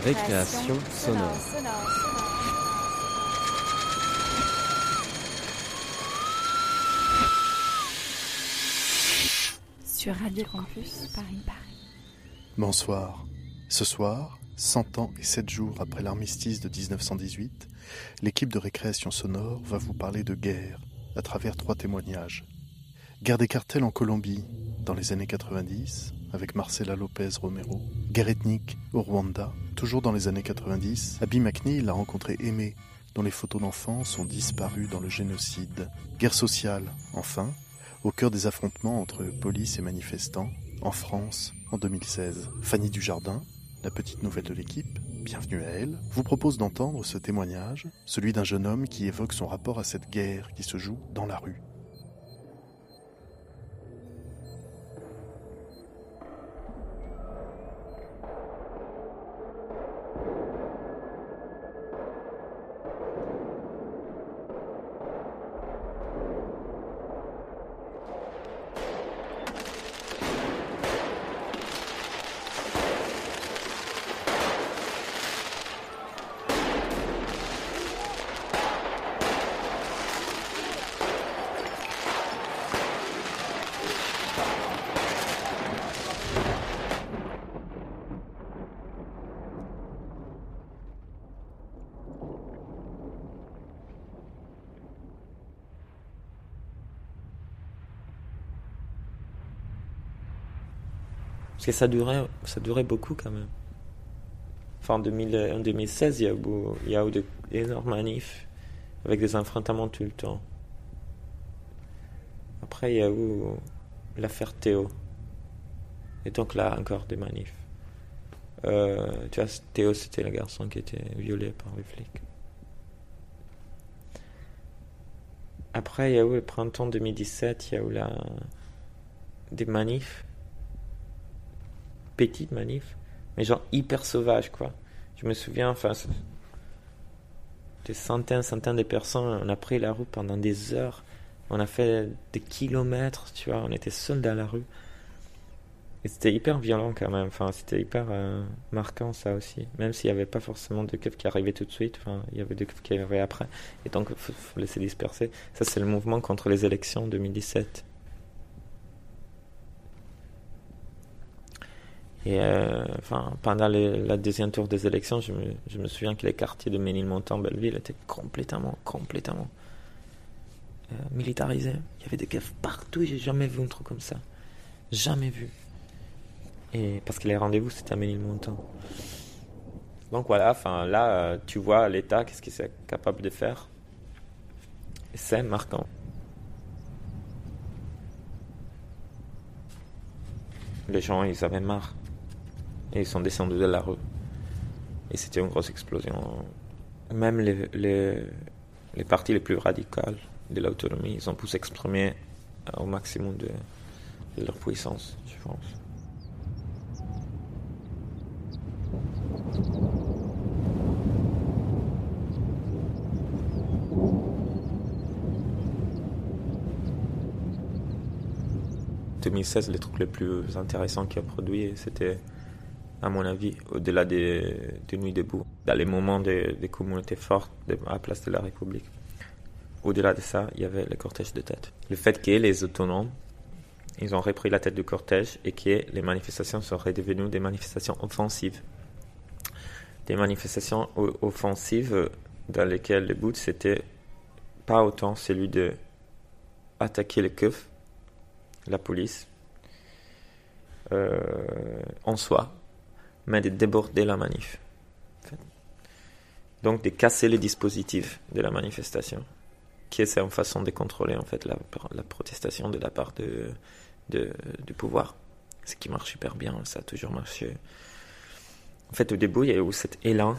Récréation sonore. Sur Radio Campus Paris Paris. Bonsoir. Ce soir, 100 ans et 7 jours après l'armistice de 1918, l'équipe de récréation sonore va vous parler de guerre à travers trois témoignages. Guerre des cartels en Colombie dans les années 90 avec Marcela Lopez Romero. Guerre ethnique au Rwanda, toujours dans les années 90. Abby McNeil a rencontré Aimé, dont les photos d'enfants sont disparues dans le génocide. Guerre sociale, enfin, au cœur des affrontements entre police et manifestants, en France, en 2016. Fanny Dujardin, la petite nouvelle de l'équipe, bienvenue à elle, vous propose d'entendre ce témoignage, celui d'un jeune homme qui évoque son rapport à cette guerre qui se joue dans la rue. Que ça durait, ça beaucoup quand même. Enfin, en, 2000, en 2016, il y a eu, il y a eu d'énormes manifs avec des affrontements tout le temps. Après, il y a eu l'affaire Théo. Et donc là, encore des manifs. Euh, tu vois, Théo, c'était le garçon qui était violé par les flics. Après, il y a eu le printemps 2017, il y a eu la... des manifs petite manif, mais genre hyper sauvage, quoi. Je me souviens, enfin, des centaines, centaines de personnes, on a pris la rue pendant des heures, on a fait des kilomètres, tu vois, on était seuls dans la rue. Et c'était hyper violent quand même, enfin, c'était hyper euh, marquant ça aussi, même s'il n'y avait pas forcément de keufs qui arrivaient tout de suite, enfin, il y avait des keufs qui arrivaient après, et donc il faut, faut laisser disperser. Ça, c'est le mouvement contre les élections 2017. Et euh, enfin, pendant la deuxième tour des élections, je me, je me souviens que les quartiers de Ménilmontant, Belleville étaient complètement, complètement euh, militarisés. Il y avait des keufs partout, j'ai jamais vu un truc comme ça. Jamais vu. Et parce que les rendez-vous, c'était à Ménilmontant. Donc voilà, enfin là, euh, tu vois l'État, qu'est-ce qu'il est capable de faire? C'est marquant. Les gens, ils avaient marre. Et ils sont descendus de la rue. Et c'était une grosse explosion. Même les, les, les partis les plus radicales de l'autonomie, ils ont pu s'exprimer au maximum de, leur puissance, je pense. En 2016, les trucs les plus intéressants qu'il a produit, c'était à mon avis, au-delà des, des, nuits debout, dans les moments des, communautés fortes à la place de la République. Au-delà de ça, il y avait le cortège de tête. Le fait que les autonomes, ils ont repris la tête du cortège et que les manifestations seraient devenues des manifestations offensives. Des manifestations offensives dans lesquelles le but c'était pas autant celui de attaquer les keufs, la police, euh, en soi, mais de déborder la manif. Donc de casser les dispositifs de la manifestation, qui est une façon de contrôler en fait la, protestation de la part de, du pouvoir. Ce qui marche super bien, ça a toujours marché. En fait, au début, il y a eu cet élan.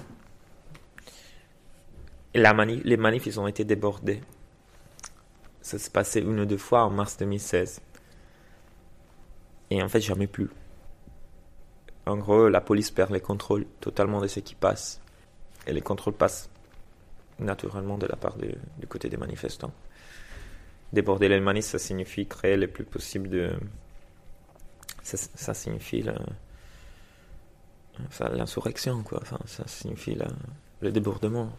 Les manifs, ils ont été débordés. Ça s'est passé une ou deux fois en mars 2016. Et en fait, jamais plus. En gros, la police perd les contrôles totalement de ce qui passe. Et les contrôles passent naturellement de la part du côté des manifestants. Déborder les manifs, ça signifie créer le plus possible de. Ça, signifie l'insurrection, quoi. Ça signifie le débordement,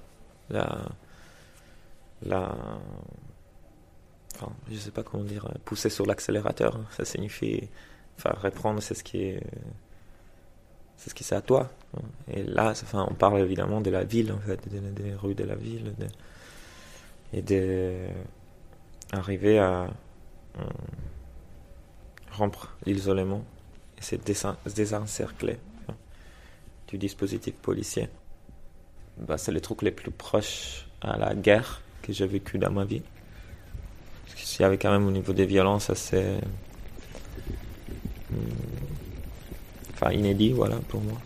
la, la, je sais pas comment dire, pousser sur l'accélérateur. Hein. Ça signifie, enfin, reprendre, c'est ce qui est, c'est ce qui c'est à toi. Et là, enfin, on parle évidemment de la ville, en fait, des, rues de la ville, et de arriver à euh, rompre l'isolement et se désencercler hein, du dispositif policier. Bah, c'est les trucs les plus proches à la guerre que j'ai vécu dans ma vie. Parce qu'il y avait quand même au niveau des violences assez. Inédit, voilà, pour moi.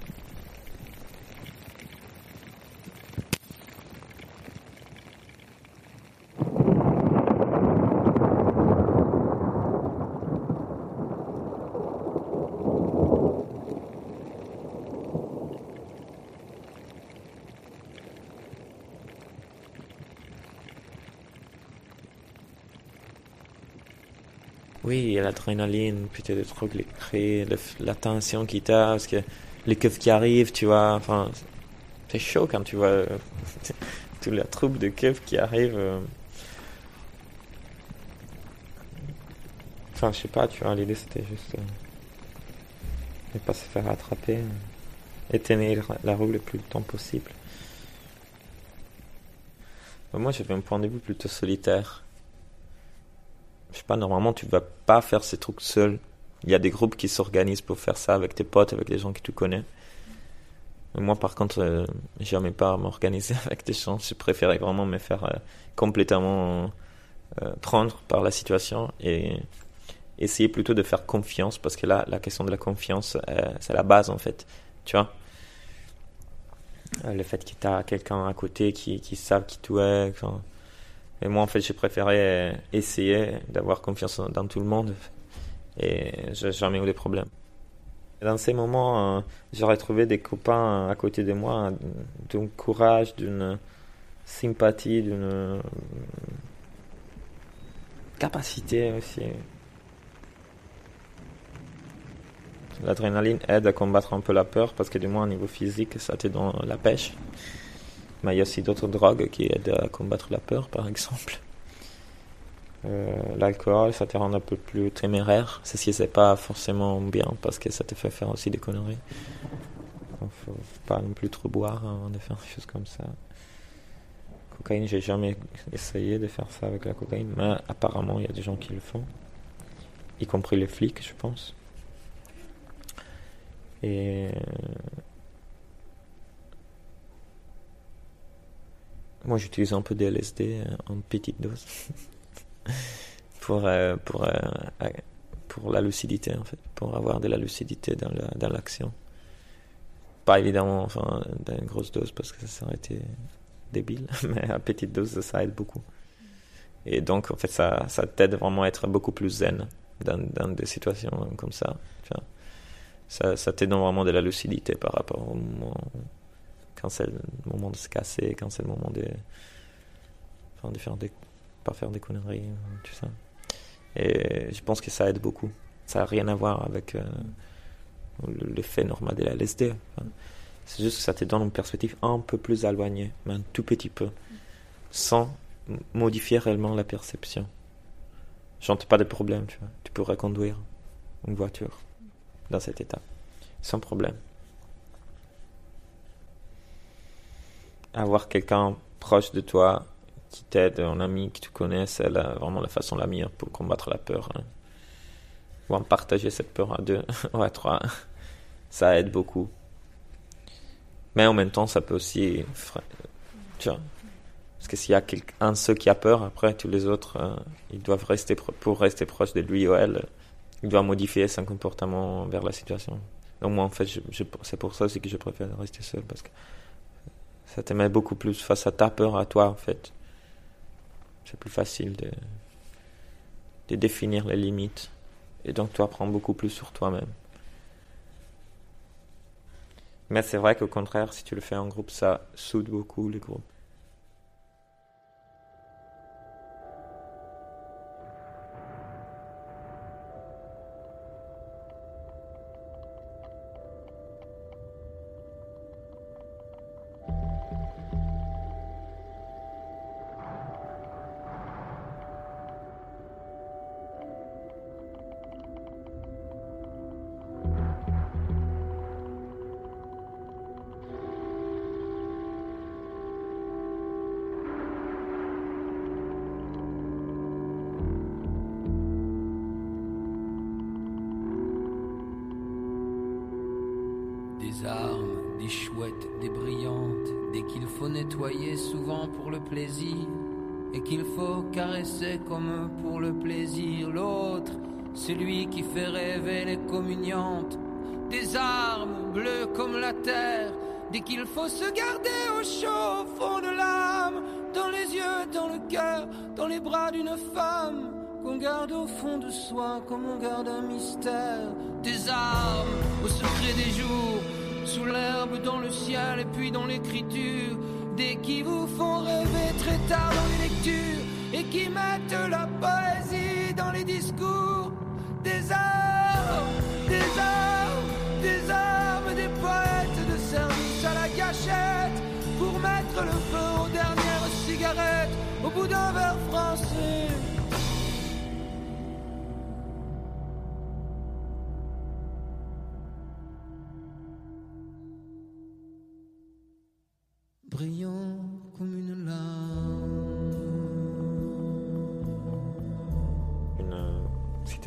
Oui, il y a l'adrénaline, puis des trucs, les cris, la tension qui t'a, parce que les keufs qui arrivent, tu vois, enfin, c'est chaud quand tu vois toute la troupe de keufs qui arrivent. Euh. Enfin, je sais pas, tu vois, l'idée c'était juste euh, ne pas se faire attraper euh, et tenir la roue le plus longtemps possible. Moi, j'avais un point de vue plutôt solitaire je sais pas, normalement, tu vas pas faire ces trucs seul. Il y a des groupes qui s'organisent pour faire ça avec tes potes, avec des gens que tu connais. moi, par contre, euh, j'aimais pas m'organiser avec des gens. Je préférais vraiment me faire euh, complètement euh, prendre par la situation et essayer plutôt de faire confiance parce que là, la question de la confiance, c'est la base en fait. Tu vois? Le fait que tu as quelqu'un à côté qui, qui savent qui tu es. Et moi, en fait, j'ai préféré essayer d'avoir confiance dans tout le monde. Et j'ai jamais eu de problèmes. Dans ces moments, euh, j'aurais trouvé des copains à côté de moi d'un courage, d'une sympathie, d'une capacité aussi. L'adrénaline aide à combattre un peu la peur parce que du moins au niveau physique, ça te donne la pêche. Mais il y a aussi d'autres drogues qui aident à combattre la peur, par exemple. Euh, l'alcool, ça te rend un peu plus téméraire. C'est ce c'est pas forcément bien parce que ça te fait faire aussi des conneries. Il faut pas non plus trop boire avant de faire des choses comme ça. Cocaïne, j'ai jamais essayé de faire ça avec la cocaïne, mais apparemment il y a des gens qui le font, y compris les flics, je pense. Et Moi, j'utilise un peu de LSD euh, en petite dose pour, euh, pour, euh, pour la lucidité, en fait, pour avoir de la lucidité dans, dans l'action. Pas évidemment enfin, dans une grosse dose parce que ça aurait été débile, mais à petite dose, ça aide beaucoup. Et donc, en fait, ça, ça t'aide vraiment à être beaucoup plus zen dans, dans des situations comme ça. Ça, ça t'aide vraiment de la lucidité par rapport au moment quand c'est le moment de se casser, quand c'est le moment de, enfin, faire des, pas faire des conneries, tout ça. Et je pense que ça aide beaucoup. Ça n'a rien à voir avec euh, l'effet normal de la LSD. c'est juste que ça te donne une perspective un peu plus éloignée, mais un tout petit peu, sans modifier réellement la perception. J'entends pas de problème, tu vois. Tu pourrais conduire une voiture dans cet état, sans problème. Avoir quelqu'un proche de toi qui t'aide, un ami que tu connais, c'est vraiment la façon la meilleure pour combattre la peur. Hein. Ou en partager cette peur à deux ou à trois, ça aide beaucoup. Mais en même temps, ça peut aussi. Tu vois, parce que s'il y a un seul qui a peur, après tous les autres, euh, ils doivent rester pour rester proche de lui ou elle, il doit modifier son comportement vers la situation. Donc moi, en fait, c'est pour ça aussi que je préfère rester seul parce que ça te met beaucoup plus face à ta peur à toi en fait. C'est plus facile de, de définir les limites et donc tu apprends beaucoup plus sur toi-même. Mais c'est vrai qu'au contraire, si tu le fais en groupe, ça soude beaucoup les groupes. Des jours, sous l'herbe, dans le ciel et puis dans l'écriture. Des qui vous font rêver très tard dans les lectures et qui mettent la poésie dans les discours. Des armes,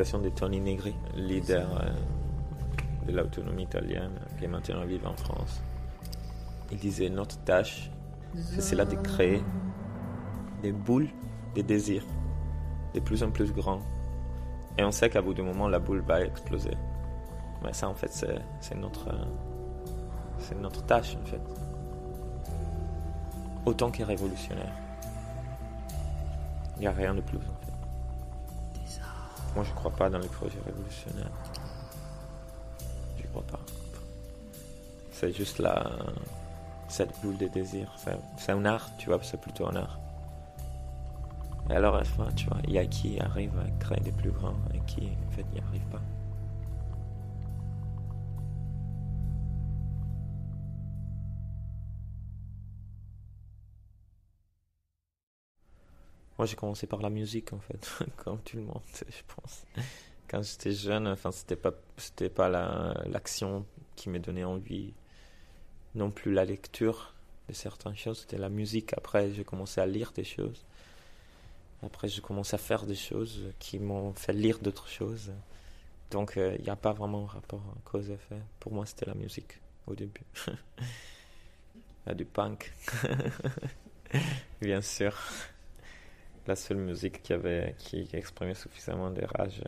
citation de Tony Negri, leader euh, de l'autonomie italienne, qui est maintenant vivant en France. Il disait Notre tâche, c'est cela de créer des boules de désirs de plus en plus grands. Et on sait qu'à bout du moment, la boule va exploser. Mais ça, en fait, c'est notre, euh, c'est notre tâche, en fait autant qu'est révolutionnaire. Il n'y a rien de plus. Moi je crois pas dans les projets révolutionnaires. Je crois pas. C'est juste la cette boule de désir. C'est un art, tu vois, c'est plutôt un art. Et alors à la fin, tu vois, il y a qui arrive à créer des plus grands et qui en fait n'y arrive pas. Moi, j'ai commencé par la musique, en fait, comme tout le monde, je pense. Quand j'étais jeune, enfin, c'était pas, c'était pas l'action qui me donnait envie, non plus la lecture de certaines choses, c'était la musique. Après, j'ai commencé à lire des choses. Après, j'ai commencé à faire des choses qui m'ont fait lire d'autres choses. Donc, euh, il n'y a pas vraiment un rapport cause-effet. Pour moi, c'était la musique au début. Du punk, bien sûr la seule musique qui avait qui exprimait suffisamment de rage.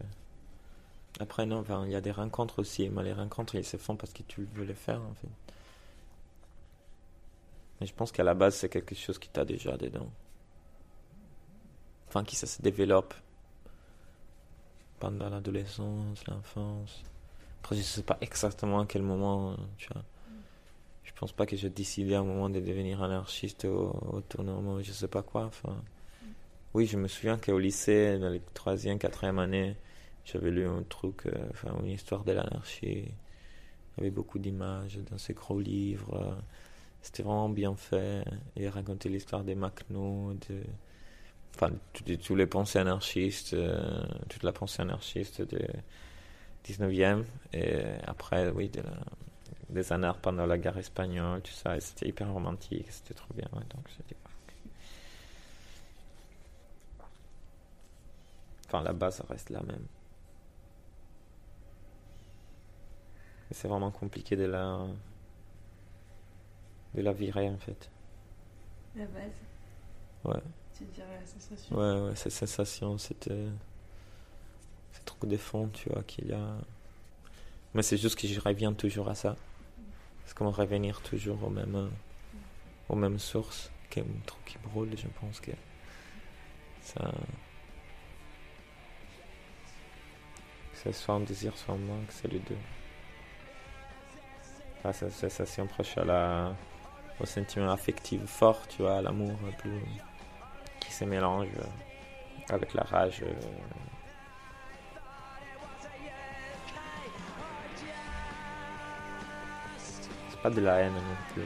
Après non, il y a des rencontres aussi, mais les rencontres ils se font parce que tu veux les faire en fait. Mais je pense qu'à la base c'est quelque chose qui t'a déjà dedans. Enfin qui se développe pendant l'adolescence, l'enfance. Après je sais pas exactement à quel moment, tu vois. Je pense pas que j'ai décidé à un moment de devenir anarchiste ou autonome ou je sais pas quoi. Enfin, oui, je me souviens qu'au lycée, dans les troisième, quatrième année, j'avais lu un truc, euh, enfin, une histoire de l'anarchie. Il y avait beaucoup d'images dans ces gros livres. C'était vraiment bien fait. Il racontait l'histoire des Macno, de, enfin, tous les pensées anarchistes, euh, toute la pensée anarchiste du 19e. Et après, oui, de des anards pendant la guerre espagnole, tout ça. C'était hyper romantique, c'était trop bien. donc, c'était Enfin, la base reste la même. c'est vraiment compliqué de la, de la virer en fait. La base Ouais. Tu dirais la sensation Ouais, ouais, cette sensation, cette, c'est trop de fond, tu vois, qu'il y a. Mais c'est juste que je reviens toujours à ça. C'est comme revenir toujours au même, aux mêmes sources, un truc qui brûle, je pense que ça. C'est soit un désir, soit manque, c'est les deux. Ah, c'est une sensation proche à la, au sentiment affectif fort, tu vois, à l'amour plus qui se mélange avec la rage. Euh. C'est pas de la haine non plus.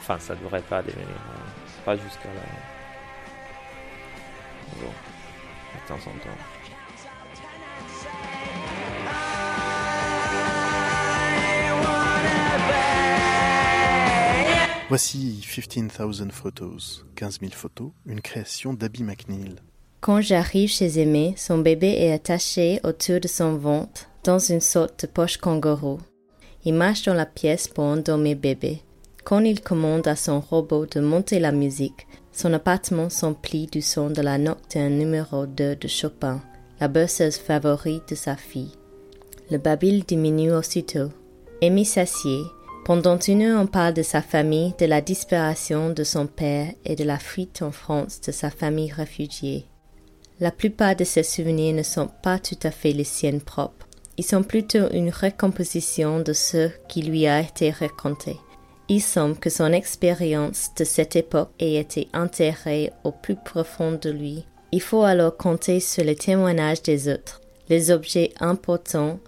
Enfin, ça devrait pas devenir. Euh, pas jusqu'à là. Bon, de temps en temps. Voici 15,000 photos, 15 000 photos, une création d'Abby McNeil. Quand j'arrive chez Aimé, son bébé est attaché autour de son ventre dans une sorte de poche kangourou. Il marche dans la pièce pour endormir bébé. Quand il commande à son robot de monter la musique, son appartement s'emplit du son de la nocturne numéro 2 de Chopin, la berceuse favorite de sa fille. Le babil diminue aussitôt. Amy s'assied. Pendant une heure, on parle de sa famille, de la disparition de son père et de la fuite en France de sa famille réfugiée. La plupart de ses souvenirs ne sont pas tout à fait les siennes propres. Ils sont plutôt une recomposition de ce qui lui a été raconté. Il semble que son expérience de cette époque ait été enterrée au plus profond de lui. Il faut alors compter sur les témoignages des autres, les objets importants,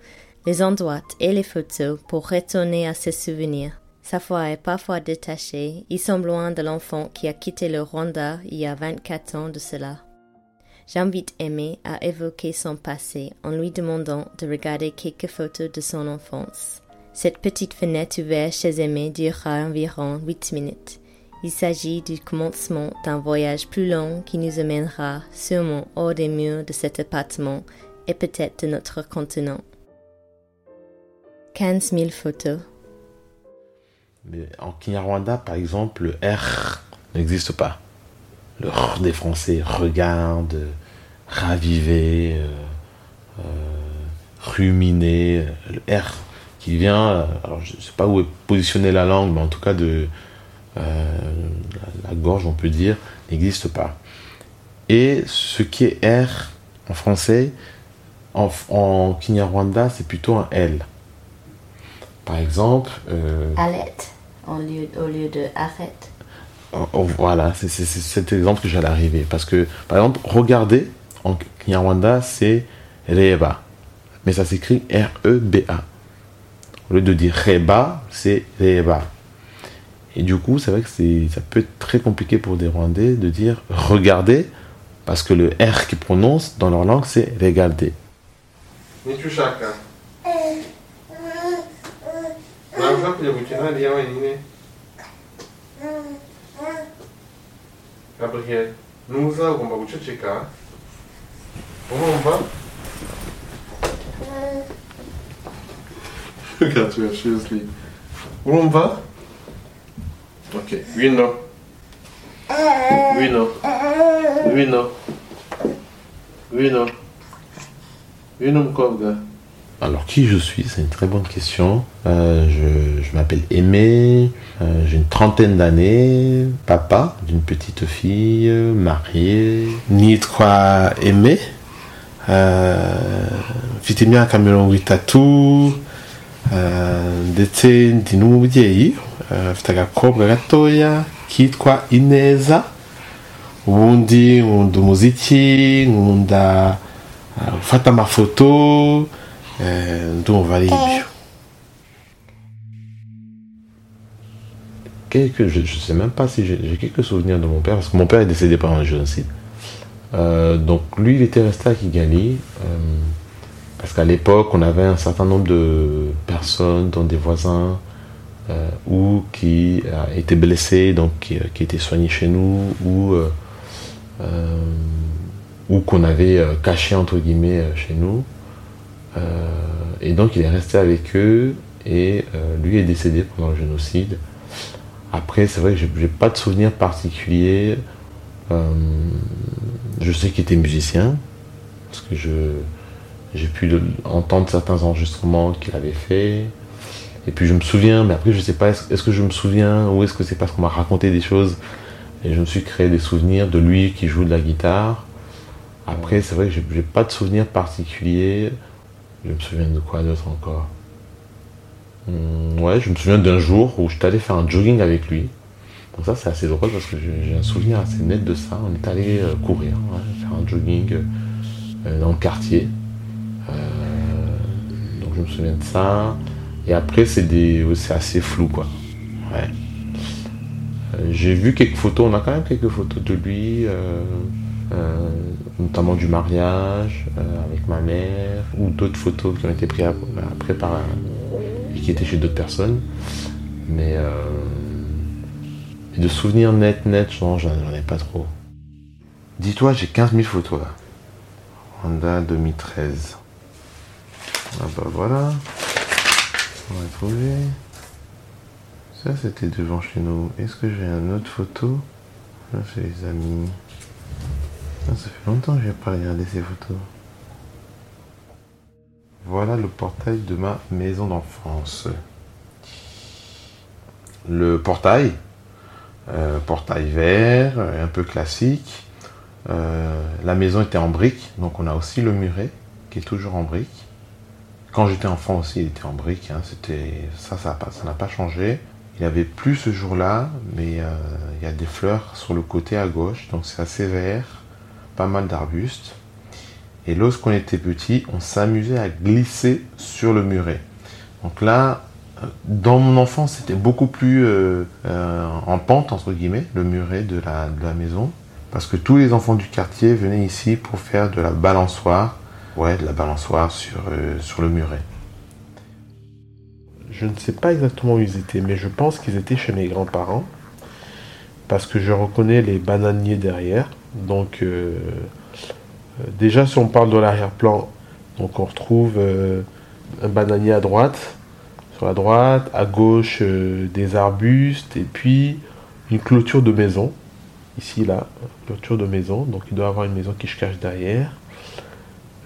les endroits et les photos pour retourner à ses souvenirs. Sa voix est parfois détachée. Il semble loin de l'enfant qui a quitté le Rwanda il y a 24 ans de cela. J'invite Aimé à évoquer son passé en lui demandant de regarder quelques photos de son enfance. Cette petite fenêtre ouverte chez Aimé durera environ huit minutes. Il s'agit du commencement d'un voyage plus long qui nous amènera sûrement hors des murs de cet appartement et peut-être de notre continent. 15 000 photos. Mais en Kinyarwanda, par exemple, le R n'existe pas le R des Français, regarde, raviver, euh, euh, ruminer, le R qui vient, euh, je ne sais pas où est positionnée la langue, mais en tout cas de la, gorge, on peut dire, n'existe pas. Et ce qui est R en français, en Kinyarwanda, c'est plutôt un L. Par exemple. Euh, au lieu, au lieu de arrête. Oh, oh, voilà, c'est cet exemple que j'allais arriver. Parce que, par exemple, regarder en Kinyarwanda, c'est Reba. Mais ça s'écrit R-E-B-A. Au lieu de dire Reba, c'est Reba. Et du coup, c'est vrai que ça peut être très compliqué pour des Rwandais de dire regarder, parce que le R qu'ils prononcent dans leur langue, c'est regarder. 이제 we c a ini ah, perché nusa ugomba guceceka urumva Got you, seriously. Urumva? Ok, vino. Vino. Vino. Vino. Vino mukobwa. Alors, qui je suis? C'est une très bonne question. Euh, je, m'appelle Aimé, euh, j'ai une trentaine d'années, papa d'une petite fille, marié. Nitwa Aimé, euh, mfite imyaka mirongo itatu ndetse ndi n'umubyeyi. Afite agakobwa gatoya kitwa ineza. Ubundi nkunda umuziki nkunda gufata amafoto euh, ndumva ari ibyo quelques, je ne sais même pas si j'ai quelques souvenirs de mon père, parce que mon père est décédé pendant le génocide. Euh, donc lui, il était resté à Kigali, euh, parce qu'à l'époque, on avait un certain nombre de personnes, dont des voisins, euh, ou qui étaient blessés, donc qui, qui, étaient soignés chez nous, ou, ou qu'on avait caché, entre guillemets, chez nous. Et donc il est resté avec eux, et lui est décédé pendant le génocide. Après, c'est vrai que j'ai pas de souvenir particulier. Euh, je sais qu'il était musicien, parce que j'ai pu entendre certains enregistrements qu'il avait fait. Et puis je me souviens, mais après je sais pas, est-ce que je me souviens ou est-ce que c'est parce qu'on m'a raconté des choses et je me suis créé des souvenirs de lui qui joue de la guitare. Après, c'est vrai que j'ai pas de souvenir particulier. Je me souviens de quoi d'autre encore? Hum, ouais, je me souviens d'un jour où j'étais allé faire un jogging avec lui. Donc ça c'est assez drôle parce que j'ai un souvenir assez net de ça. On est allé euh, courir, faire un jogging euh, dans le quartier. Euh, donc je me souviens de ça. Et après c'est des, assez flou quoi. Ouais. j'ai vu quelques photos, on a quand même quelques photos de lui, notamment du mariage avec ma mère, ou d'autres photos qui ont été prises après par qui était chez d'autres personnes. Mais euh, de souvenirs net, net, j'en ai pas trop. Dis-toi, j'ai 15 000 photos là. Honda 2013. Ah bah voilà. On va trouver. Ça, c'était devant chez nous. Est-ce que j'ai une autre photo? Là, c'est les amis. Ça fait longtemps que je n'ai pas regardé ces photos. Voilà le portail de ma maison d'enfance. Le portail, euh, portail vert, un peu classique. Euh, la maison était en briques, donc on a aussi le muret qui est toujours en briques. Quand j'étais enfant aussi, il était en briques. Hein. c'était ça, ça n'a pas changé. Il n'y avait plus ce jour-là, mais euh, il y a des fleurs sur le côté à gauche, donc c'est assez vert, pas mal d'arbustes. Et lorsqu'on était petit, on s'amusait à glisser sur le muret. Donc là, euh, dans mon enfance, c'était beaucoup plus euh, en pente, entre guillemets, le muret de la, maison. Parce que tous les enfants du quartier venaient ici pour faire de la balançoire. Ouais, de la balançoire sur le muret. Je ne sais pas exactement où ils étaient, mais je pense qu'ils étaient chez mes grands-parents. Parce que je reconnais les bananiers derrière. Donc, euh, euh, déjà, si on parle de l'arrière-plan, on retrouve euh, un bananier à droite, sur la droite, à gauche des arbustes, et puis une clôture de maison. Ici, là, clôture de maison. Donc, il doit avoir une maison qui se cache derrière.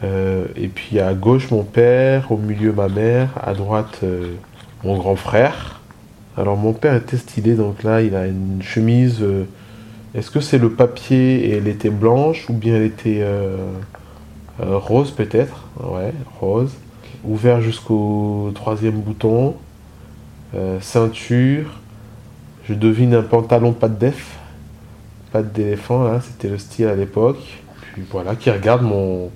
et puis à gauche mon père, au milieu ma mère, à droite mon grand frère. Alors mon père était stylé, donc là il a une chemise. Euh, est-ce que c'est le papier et elle était blanche ou bien elle était euh, euh, rose peut-être? Ouais, rose. Ouvert jusqu'au troisième bouton. ceinture. Je devine un pantalon pas de def. Pas d'éléphant, là, c'était le style à l'époque. Puis voilà, qui regarde mon,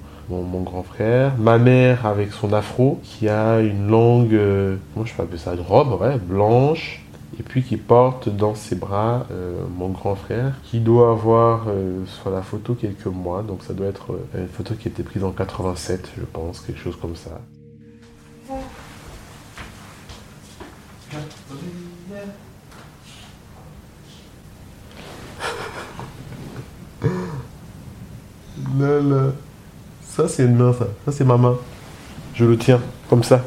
grand frère, ma mère avec son afro, qui a une euh, moi je peux appeler ça? Une robe, ouais, blanche, et puis qui porte dans ses bras euh, mon grand frère, qui doit avoir euh, sur la photo quelques mois, donc ça doit être une photo qui a été prise en 87, je pense, quelque chose comme ça. Ça, c'est une main, ça. Ça, c'est ma main. Je le tiens, comme ça.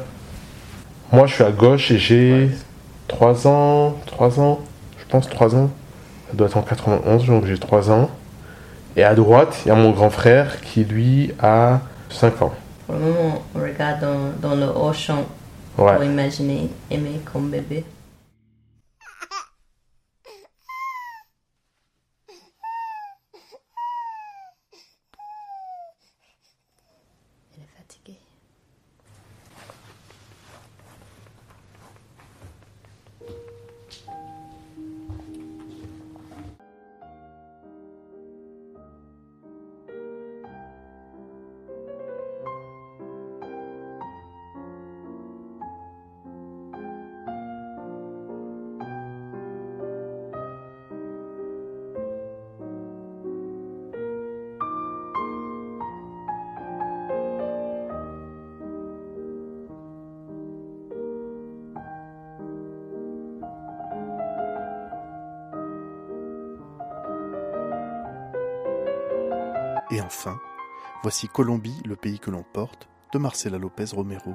Moi, je suis à gauche et j'ai 3 ans, 3 ans, je pense 3 ans. Ça doit être en 91, donc j'ai 3 ans. Et à droite, il y a mon grand frère qui, lui, a 5 ans. Pour le moment, on regarde dans, dans le haut champ pour imaginer aimer comme bébé. Enfin, voici Colombie, le pays que l'on porte, de Marcela Lopez Romero.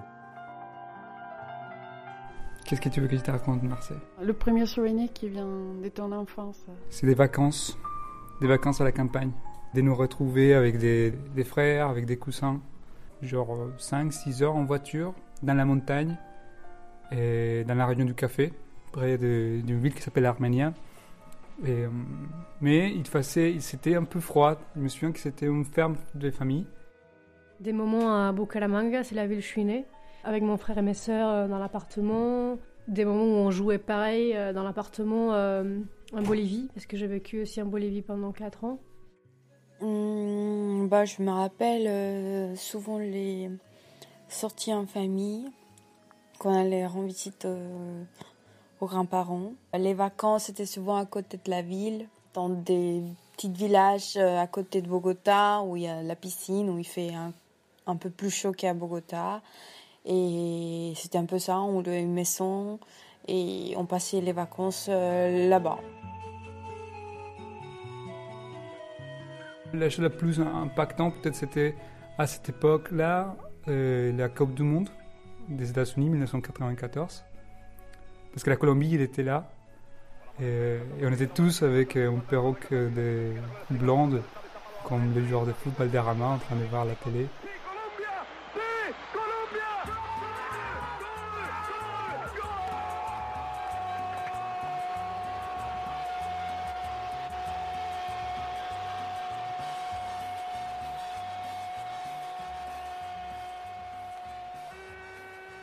Qu'est-ce que tu veux que je te raconte, Marcel? Le premier souvenir qui vient de ton enfance. C'est des vacances, des vacances à la campagne, de nous retrouver avec des, frères, avec des coussins, genre 5-6 heures en voiture, dans la montagne, et dans la région du café, près d'une ville qui s'appelle Arménia. Et, euh, mais il faisait, c'était un peu froid. Je me souviens que c'était une ferme de famille. Des moments à Bucaramanga, c'est la ville où je suis née, avec mon frère et mes sœurs euh, dans l'appartement. Des moments où on jouait pareil euh, dans l'appartement en Bolivie, parce que j'ai vécu aussi en Bolivie pendant 4 ans. Hum, bah, je me rappelle souvent les sorties en famille, quand on allait rendre visite aux grands-parents. Les vacances étaient souvent à côté de la ville, dans des petits villages euh, à côté de Bogota, où il y a la piscine, où il fait un, peu plus chaud qu'à Bogota. Et c'était un peu ça, on louait une maison et on passait les vacances euh, là-bas. La chose la plus impactante, peut-être, c'était à cette époque-là, euh, la Coupe du Monde des États-Unis 1994. Parce que la Colombie, il était là. Et, on était tous avec une perruque de blonde, comme les joueurs de football d'Arama en train de voir la télé.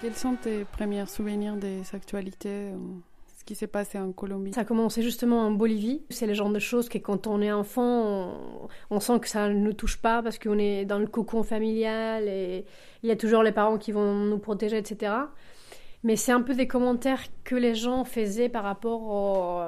Quels sont tes premiers souvenirs des actualités ce qui s'est passé en Colombie? Ça a commencé justement en Bolivie. C'est le genre de choses que quand on est enfant, on, sent que ça ne nous touche pas parce qu'on est dans le cocon familial et il y a toujours les parents qui vont nous protéger, etc. Mais c'est un peu des commentaires que les gens faisaient par rapport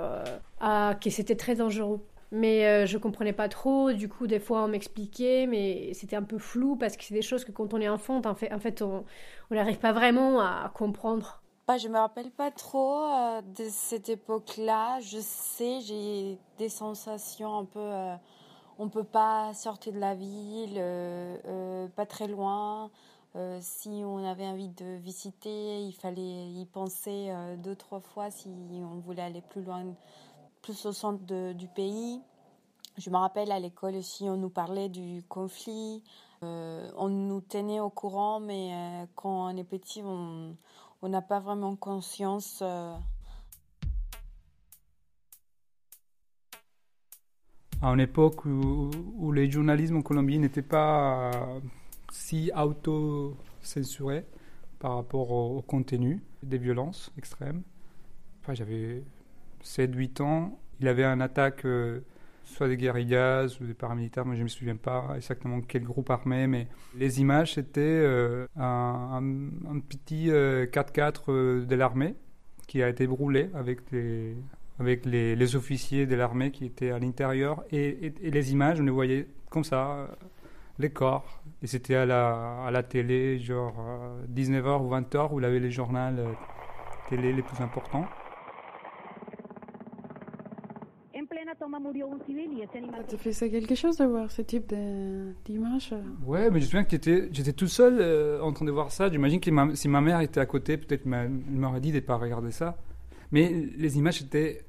à que c'était très dangereux mais euh, je comprenais pas trop. Du coup, des fois, on m'expliquait, mais c'était un peu flou parce que c'est des choses que quand on est enfant, en fait, en fait on n'arrive pas vraiment à comprendre. Bah, je me rappelle pas trop euh, de cette époque-là. Je sais, j'ai des sensations un peu. Euh, on peut pas sortir de la ville, pas très loin. si on avait envie de visiter, il fallait y penser deux, trois fois si on voulait aller plus loin plus au centre du pays. Je me rappelle à l'école aussi, on nous parlait du conflit, euh, on nous tenait au courant, mais euh, quand on est petit, on n'a pas vraiment conscience. Euh. À une époque où, où le journalisme en Colombie n'était pas si auto-censuré par rapport au, contenu des violences extrêmes. Enfin, j'avais 7-8 ans, il avait un attaque euh, soit des guérillas ou des paramilitaires, moi je ne me souviens pas exactement quel groupe armé, mais les images c'était euh, un, petit 4x4 euh, de l'armée qui a été brûlé avec les, avec les, officiers de l'armée qui étaient à l'intérieur et, les images on les voyait comme ça, les corps. Et c'était à la, à la télé, genre 19h ou 20h, où il avait les journaux télé les plus importants. Ça te fait ça quelque chose de voir ce type d'image Ouais, mais je me souviens que j'étais tout seul euh, en train de voir ça. J'imagine que si ma mère était à côté, peut-être elle m'aurait dit de ne pas regarder ça. Mais les images étaient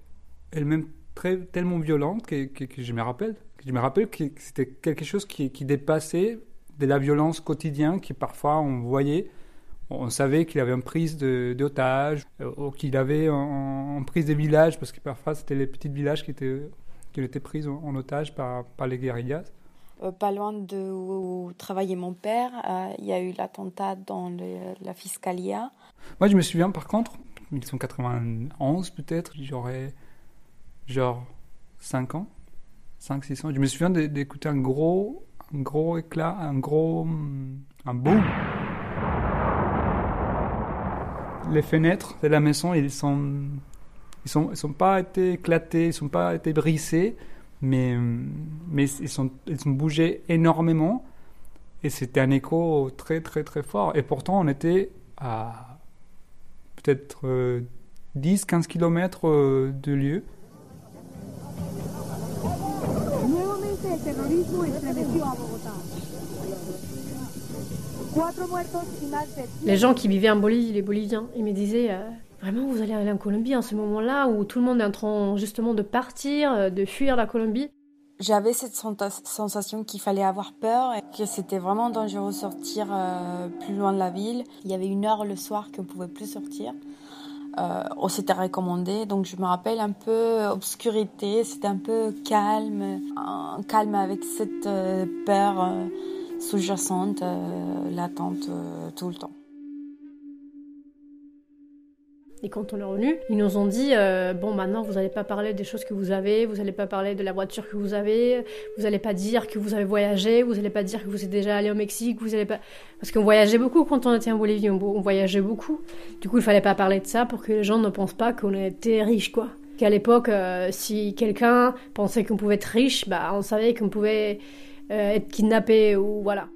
elles-mêmes très, tellement violentes que, que, je me rappelle. Que je me rappelle que c'était quelque chose qui, qui dépassait de la violence quotidienne qui parfois on voyait on savait qu'il avait une prise d'otages, euh, ou qu'il avait une prise de villages, parce que parfois c'était les petits villages qui étaient, qui étaient pris en, otage par, par les guérillas. Euh, pas loin de où travaillait mon père, euh, il y a eu l'attentat dans la Fiscalia. Moi, je me souviens par contre, 1991 peut-être, j'aurais genre 5 ans, 5-6 ans. Je me souviens d'écouter un gros, un gros éclat, un gros, un boom les fenêtres de la maison, ils sont, ils sont, sont pas été éclatés, ils sont pas été brisés, mais, mais ils sont, ils ont bougé énormément. Et c'était un écho très, très, très fort. Et pourtant, on était à peut-être 10-15 km euh, de lieu. Les gens qui vivaient en Bolivie, les Boliviens, ils me disaient euh, Vraiment, vous allez aller en Colombie en ce moment-là où tout le monde est en train justement de partir, euh, de fuir la Colombie J'avais cette sensation qu'il fallait avoir peur et que c'était vraiment dangereux de sortir euh, plus loin de la ville. Il y avait une heure le soir qu'on ne pouvait plus sortir. on s'était recommandé, donc je me rappelle un peu obscurité, c'était un peu calme, calme avec cette peur sous-jacente, euh, euh, tout le temps. Et quand on est revenu, ils nous ont dit euh, bon maintenant vous n'allez pas parler des choses que vous avez, vous n'allez pas parler de la voiture que vous avez, vous n'allez pas dire que vous avez voyagé, vous n'allez pas dire que vous êtes déjà allé au Mexique, vous allez pas parce qu'on voyageait beaucoup quand on était en Bolivie, on, voyageait beaucoup. Du coup il fallait pas parler de ça pour que les gens ne pensent pas qu'on était riche quoi. Qu'à l'époque si quelqu'un pensait qu'on pouvait être riche, bah on savait qu'on pouvait euh, être kidnappé ou voilà.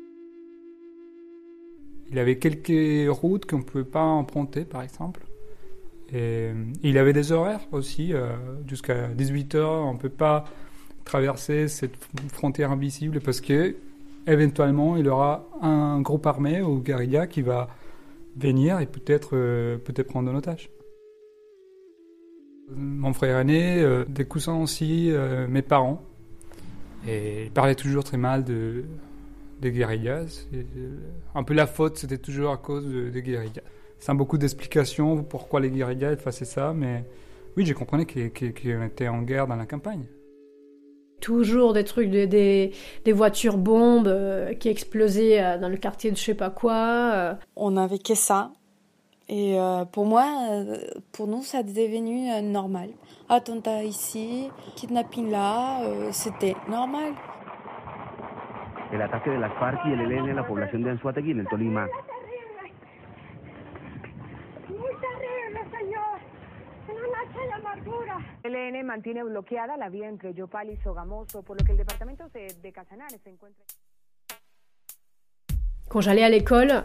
Il avait quelques routes qu'on ne pouvait pas emprunter, par exemple. Et il avait des horaires aussi. Euh, jusqu'à 18h, on ne peut pas traverser cette frontière invisible parce que éventuellement il y aura un groupe armé ou guérilla qui va venir et peut-être peut-être prendre en otage. Mon frère aîné, des coussins aussi, mes parents. Et ils parlaient toujours très mal de, des guérillas. un peu la faute, c'était toujours à cause des guérillas. Sans beaucoup d'explications pourquoi les guérillas faisaient ça, mais oui, j'ai compris qu'ils étaient en guerre dans la campagne. Toujours des trucs, des, des, voitures bombes euh, qui explosaient euh, dans le quartier de je sais pas quoi. Euh. On n'avait que ça. Et pour moi, pour nous, ça est devenu normal. Attentat ici, kidnapping là, c'était normal. El ataque de las FARC y el ELN a la población de Anzuategui en el Tolima ELN mantiene bloqueada la vía entre Yopal y Sogamoso, por lo que el departamento de Casanares se encuentra. Quand j'allais à l'école,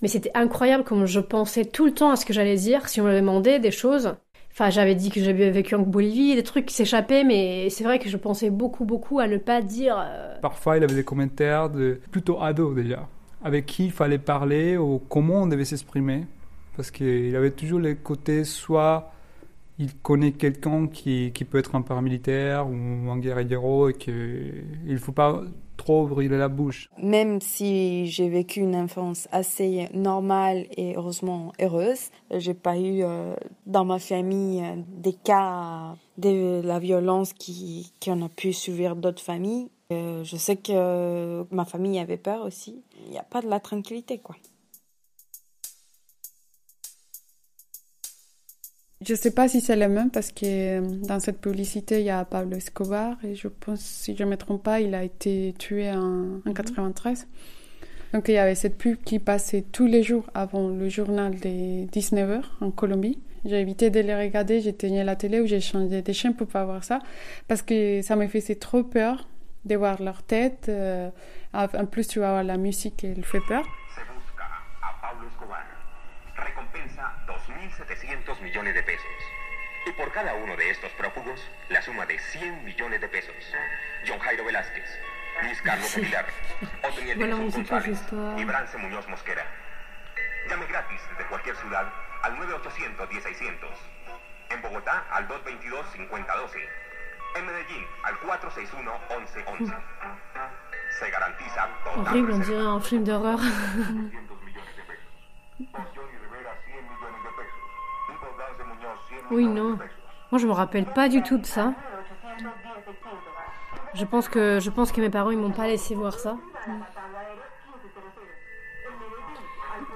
mais c'était incroyable comme je pensais tout le temps à ce que j'allais dire si on me demandait des choses. Enfin, j'avais dit que j'avais vécu en Bolivie, des trucs qui s'échappaient, mais c'est vrai que je pensais beaucoup, beaucoup à ne pas dire. Euh, Parfois, il avait des commentaires de plutôt ados déjà, avec qui il fallait parler ou comment on devait s'exprimer. Parce qu'il avait toujours les côtés soit il connaît quelqu'un qui, qui, peut être un paramilitaire ou un guerriero et qu'il ne faut pas trop ouvrir la bouche. Même si j'ai vécu une enfance assez normale et heureusement heureuse, j'ai pas eu euh, dans ma famille euh, des cas de la violence qui, qui a pu subir d'autres familles. Euh, je sais que ma famille avait peur aussi. Il n'y a pas de la tranquillité, quoi. Je ne sais pas si c'est le même parce que euh, dans cette publicité, il y a Pablo Escobar et je pense, si je ne me trompe pas, il a été tué en, 1993. Donc il y avait cette pub qui passait tous les jours avant le journal des 19h en Colombie. J'ai évité de les regarder, j'ai tenu la télé ou j'ai changé des chaînes pour pas voir ça parce que ça me faisait trop peur de voir leur tête. Euh, en plus, tu vas voir la musique, elle fait peur. Millones de pesos. Y por cada uno de estos prófugos, la suma de 100 millones de pesos. John Jairo Velázquez, Luis Carlos Aguilar, Otoniel bueno, González y Brance Muñoz Mosquera. Llame gratis desde cualquier ciudad al 9800-10600. En Bogotá al 222-5012. En Medellín al 461-1111. Se garantiza total Horrible, on dirait un film d'horreur. Oui, non. Moi, je me rappelle pas du tout de ça. Je pense que, je pense que mes parents, ils m'ont pas laissé voir ça.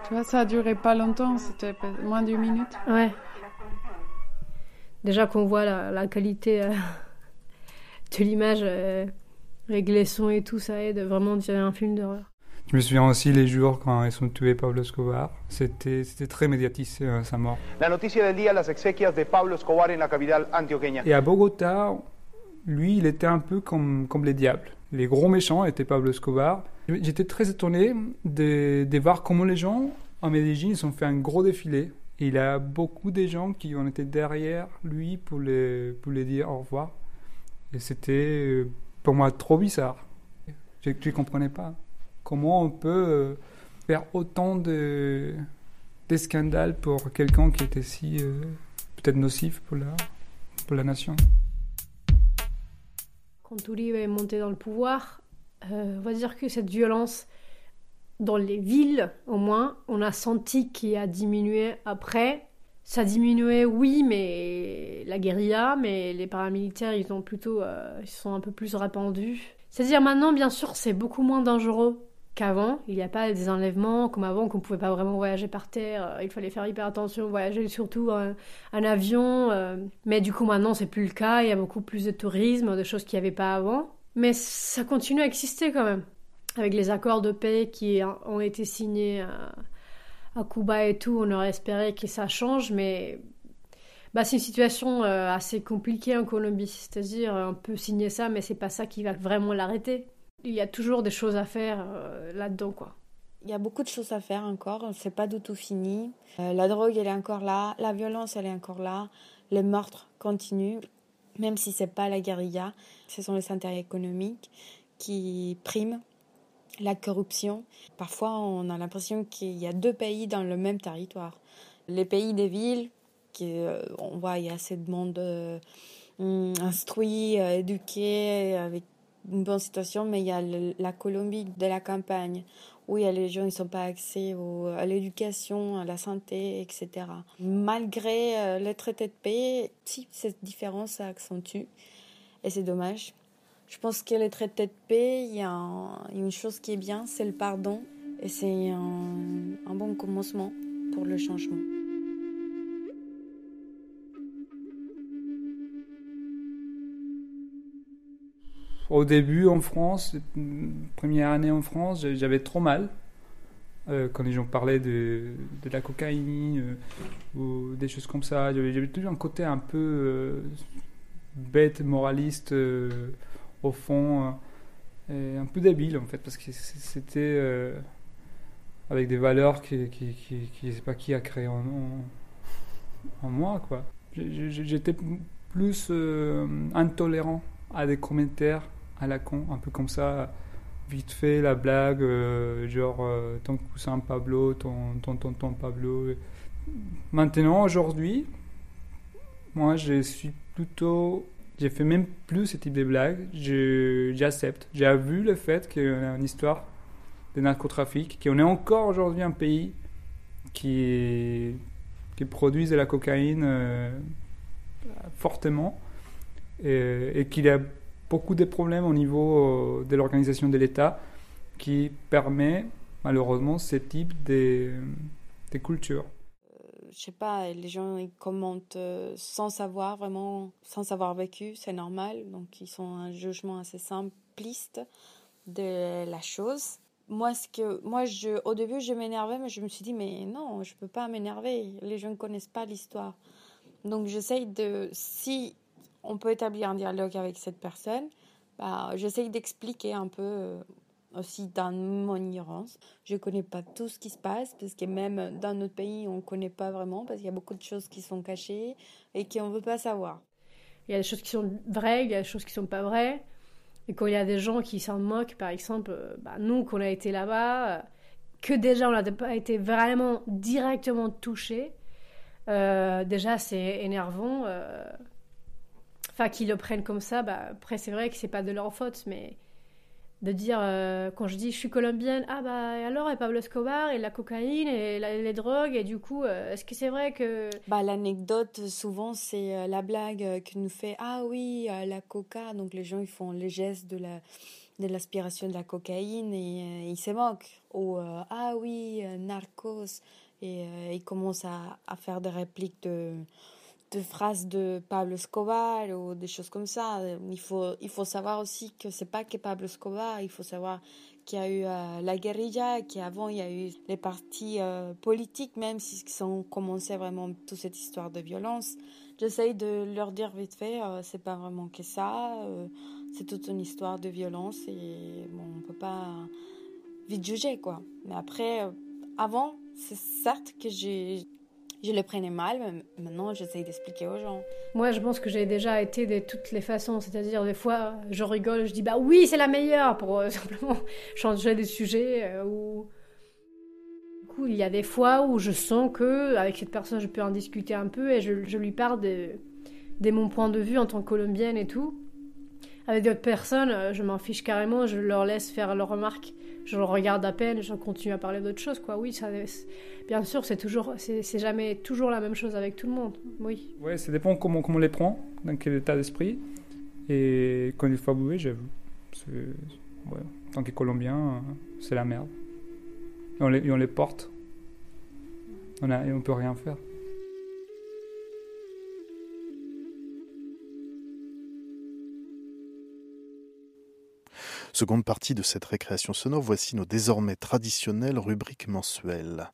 Tu vois, ça a duré pas longtemps, c'était moins d'une minute. Ouais. Déjà qu'on voit la, qualité euh, de l'image, euh, avec les sons et tout, ça aide vraiment à dirait un film d'horreur. Je me souviens aussi les jours quand ils sont tués Pablo Escobar. C'était, très médiatisé euh, sa mort. La noticia del día, las exequias de Pablo Escobar en la capitale antioqueña. Et à Bogota, lui, il était un peu comme, comme les diables. Les gros méchants étaient Pablo Escobar. J'étais très étonné de, de voir comment les gens en Medellín ils ont fait un gros défilé. Et il y a beaucoup de gens qui ont été derrière lui pour les, pour les dire au revoir. Et c'était euh, pour moi trop bizarre. Je ne comprenais pas. Comment on peut euh, faire autant de, scandales pour quelqu'un qui était si euh, peut-être nocif pour la, nation Quand Uribe est monté dans le pouvoir, euh, on va dire que cette violence dans les villes, au moins, on a senti qu'il a diminué après. Ça a diminué, oui, mais la guérilla, mais les paramilitaires, ils ont plutôt, ils sont un peu plus répandus. C'est-à-dire maintenant, bien sûr, c'est beaucoup moins dangereux qu'avant. Il n'y a pas des enlèvements comme avant qu'on ne pouvait pas vraiment voyager par terre. Euh, il fallait faire hyper attention, voyager surtout en, avion. Euh. Mais du coup maintenant c'est plus le cas. Il y a beaucoup plus de tourisme, de choses qu'il n'y avait pas avant. Mais ça continue à exister quand même. Avec les accords de paix qui ont été signés à, Cuba et tout, on aurait espéré que ça change, mais bah, c'est une situation euh, assez compliquée en Colombie. C'est-à-dire, on peut signer ça, mais c'est pas ça qui va vraiment l'arrêter il y a toujours des choses à faire euh, là-dedans, quoi. Il y a beaucoup de choses à faire encore, c'est pas du tout fini. Euh, la drogue, elle est encore là, la violence, elle est encore là, les meurtres continuent, même si c'est pas la guérilla, ce sont les intérêts économiques qui priment. la corruption. Parfois, on a l'impression qu'il y a deux pays dans le même territoire. Les pays des villes, qui, euh, on voit il y a assez de monde instruit, éduqué, avec une bonne situation, mais il y a la Colombie de la campagne, où il y a les gens qui n'ont pas accès à l'éducation, à la santé, etc. Malgré le traité de paix, si cette différence s'accentue, et c'est dommage. Je pense que les traités de paix, il y a une chose qui est bien, c'est le pardon, et c'est un bon commencement pour le changement. Au début en France, première année en France, j'avais trop mal. Euh, quand les gens parlaient de, de la cocaïne euh, ou des choses comme ça, j'avais toujours un côté un peu euh, bête, moraliste au fond, un peu débile en fait, parce que c'était avec des valeurs qui, qui, qui, qui, pas qui a créé en, en, en moi quoi. J'étais plus intolérant à des commentaires à la con, un peu comme ça, vite fait la blague, euh, genre euh, ton cousin Pablo, ton tonton ton, Pablo. Maintenant, aujourd'hui, moi je suis plutôt. J'ai fait même plus ce type de blagues, j'accepte. J'ai vu le fait qu'il y a une histoire de narcotrafic, qu'on est encore aujourd'hui un pays qui, qui produit de la cocaïne euh, fortement et, et qu'il a beaucoup de problèmes au niveau euh, de l'organisation de l'État qui permet malheureusement ce type de, de culture. Euh, je sais pas, les gens ils commentent euh, sans savoir vraiment, sans avoir vécu, c'est normal. Donc ils ont un jugement assez simpliste de la chose. Moi, ce que, moi je, au début, je m'énervais, mais je me suis dit, mais non, je peux pas m'énerver. Les gens ne connaissent pas l'histoire. Donc j'essaye de, si on peut établir un dialogue avec cette personne, bah, j'essaye d'expliquer un peu euh, aussi dans mon ignorance. Je ne connais pas tout ce qui se passe, parce que même dans notre pays, on ne connaît pas vraiment, parce qu'il y a beaucoup de choses qui sont cachées et qu'on ne veut pas savoir. Il y a des choses qui sont vraies, il y a des choses qui ne sont pas vraies. Et quand il y a des gens qui s'en moquent, par exemple, euh, bah, nous, qu'on a été là-bas, euh, que déjà on n'a pas été vraiment directement touchés, déjà c'est énervant enfin qu'ils le prennent comme ça, bah, après c'est vrai que c'est pas de leur faute, mais de dire euh, quand je dis je suis colombienne, ah bah alors et Pablo Escobar et la cocaïne et les drogues et du coup euh, est-ce que c'est vrai que bah l'anecdote souvent c'est euh, la blague que nous fait ah oui la coca. Donc les gens ils font les gestes de la de l'aspiration de la cocaïne et ils se moquent. Ou ah oui narcos. Et ils commencent à faire des répliques de de phrases de Pablo Escobar ou des choses comme ça. Il faut, il faut savoir aussi que c'est pas que Pablo Escobar, il faut savoir qu'il y a eu euh, la guérilla, qu'avant il y a eu les partis euh, politiques, même si ils ont commencé vraiment toute cette histoire de violence. J'essaye de leur dire vite fait, euh, c'est pas vraiment que ça, c'est toute une histoire de violence et bon, on peut pas vite juger quoi. Mais après, avant, c'est certes que j'ai je le prenais mal, mais maintenant j'essaye d'expliquer aux gens. Moi, je pense que j'ai déjà été de toutes les façons, c'est-à-dire des fois, je rigole, je dis bah oui, c'est la meilleure pour euh, simplement changer des sujets. Euh, ou du coup, il y a des fois où je sens que avec cette personne, je peux en discuter un peu et je, je lui parle de, de mon point de vue en tant que colombienne et tout. Avec d'autres personnes, euh, je m'en fiche carrément, je leur laisse faire leurs remarques je le regarde à peine, je continue à parler d'autres choses, quoi. Oui, bien sûr, c'est toujours, c'est jamais toujours la même chose avec tout le monde, oui. Ouais, ça dépend comment, comment on les prend, dans quel état d'esprit. Et quand il faut avouer, j'avoue. Ouais, tant que Colombien, c'est la merde. Et on les, on les porte. On a, et on peut rien faire. Seconde partie de cette récréation sonore, voici nos désormais traditionnelles rubriques mensuelles.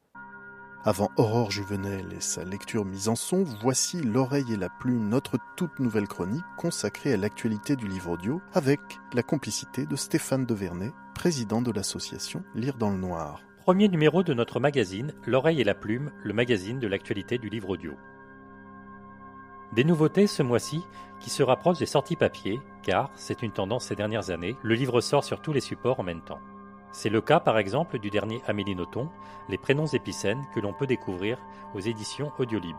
Avant Aurore Juvenel et sa lecture mise en son, voici L'oreille et la plume, notre toute nouvelle chronique consacrée à l'actualité du livre audio avec la complicité de Stéphane Devernay, président de l'association Lire dans le Noir. Premier numéro de notre magazine L'oreille et la plume, le magazine de l'actualité du livre audio. Des nouveautés ce mois-ci qui se rapprochent des sorties papier, car, c'est une tendance ces dernières années, le livre sort sur tous les supports en même temps. C'est le cas par exemple du dernier Amélie Nothomb, Les prénoms épicènes, que l'on peut découvrir aux éditions Audiolib.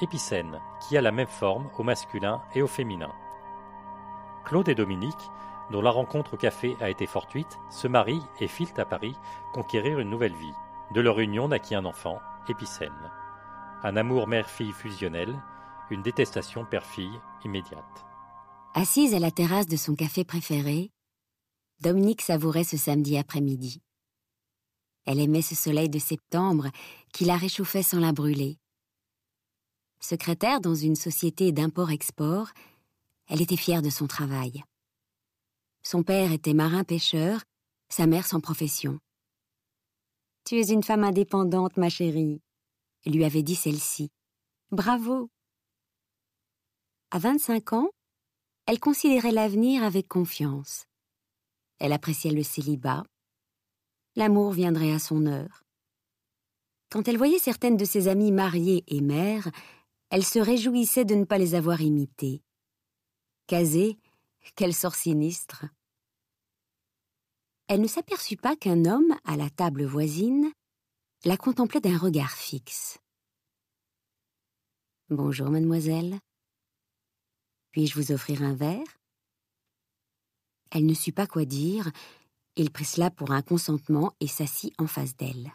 Épicène, qui a la même forme au masculin et au féminin. Claude et Dominique, dont la rencontre au café a été fortuite, se marient et filent à Paris conquérir une nouvelle vie. De leur union naquit un enfant, Épicène. Un amour mère-fille fusionnel, une détestation père-fille immédiate. Assise à la terrasse de son café préféré, Dominique savourait ce samedi après-midi. Elle aimait ce soleil de septembre qui la réchauffait sans la brûler. Secrétaire dans une société d'import-export, elle était fière de son travail. Son père était marin-pêcheur, sa mère sans profession. Tu es une femme indépendante, ma chérie, lui avait dit celle-ci. Bravo. À 25 ans, elle considérait l'avenir avec confiance. Elle appréciait le célibat. L'amour viendrait à son heure. Quand elle voyait certaines de ses amies mariées et mères, elle se réjouissait de ne pas les avoir imitées. Casée, quel sort sinistre. Elle ne s'aperçut pas qu'un homme, à la table voisine, la contemplait d'un regard fixe. Bonjour, mademoiselle. Puis-je vous offrir un verre? Elle ne sut pas quoi dire. Il prit cela pour un consentement et s'assit en face d'elle.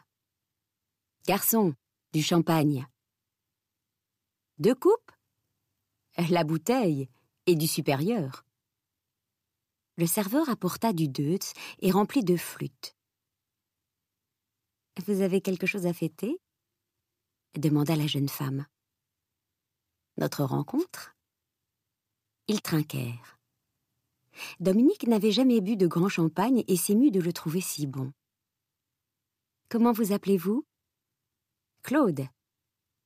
Garçon, du champagne. Deux coupes? La bouteille et du supérieur. Le serveur apporta du deutz et remplit de flûtes. Vous avez quelque chose à fêter? demanda la jeune femme. Notre rencontre? Ils trinquèrent. Dominique n'avait jamais bu de grand champagne et s'émut de le trouver si bon. Comment vous appelez-vous? Claude.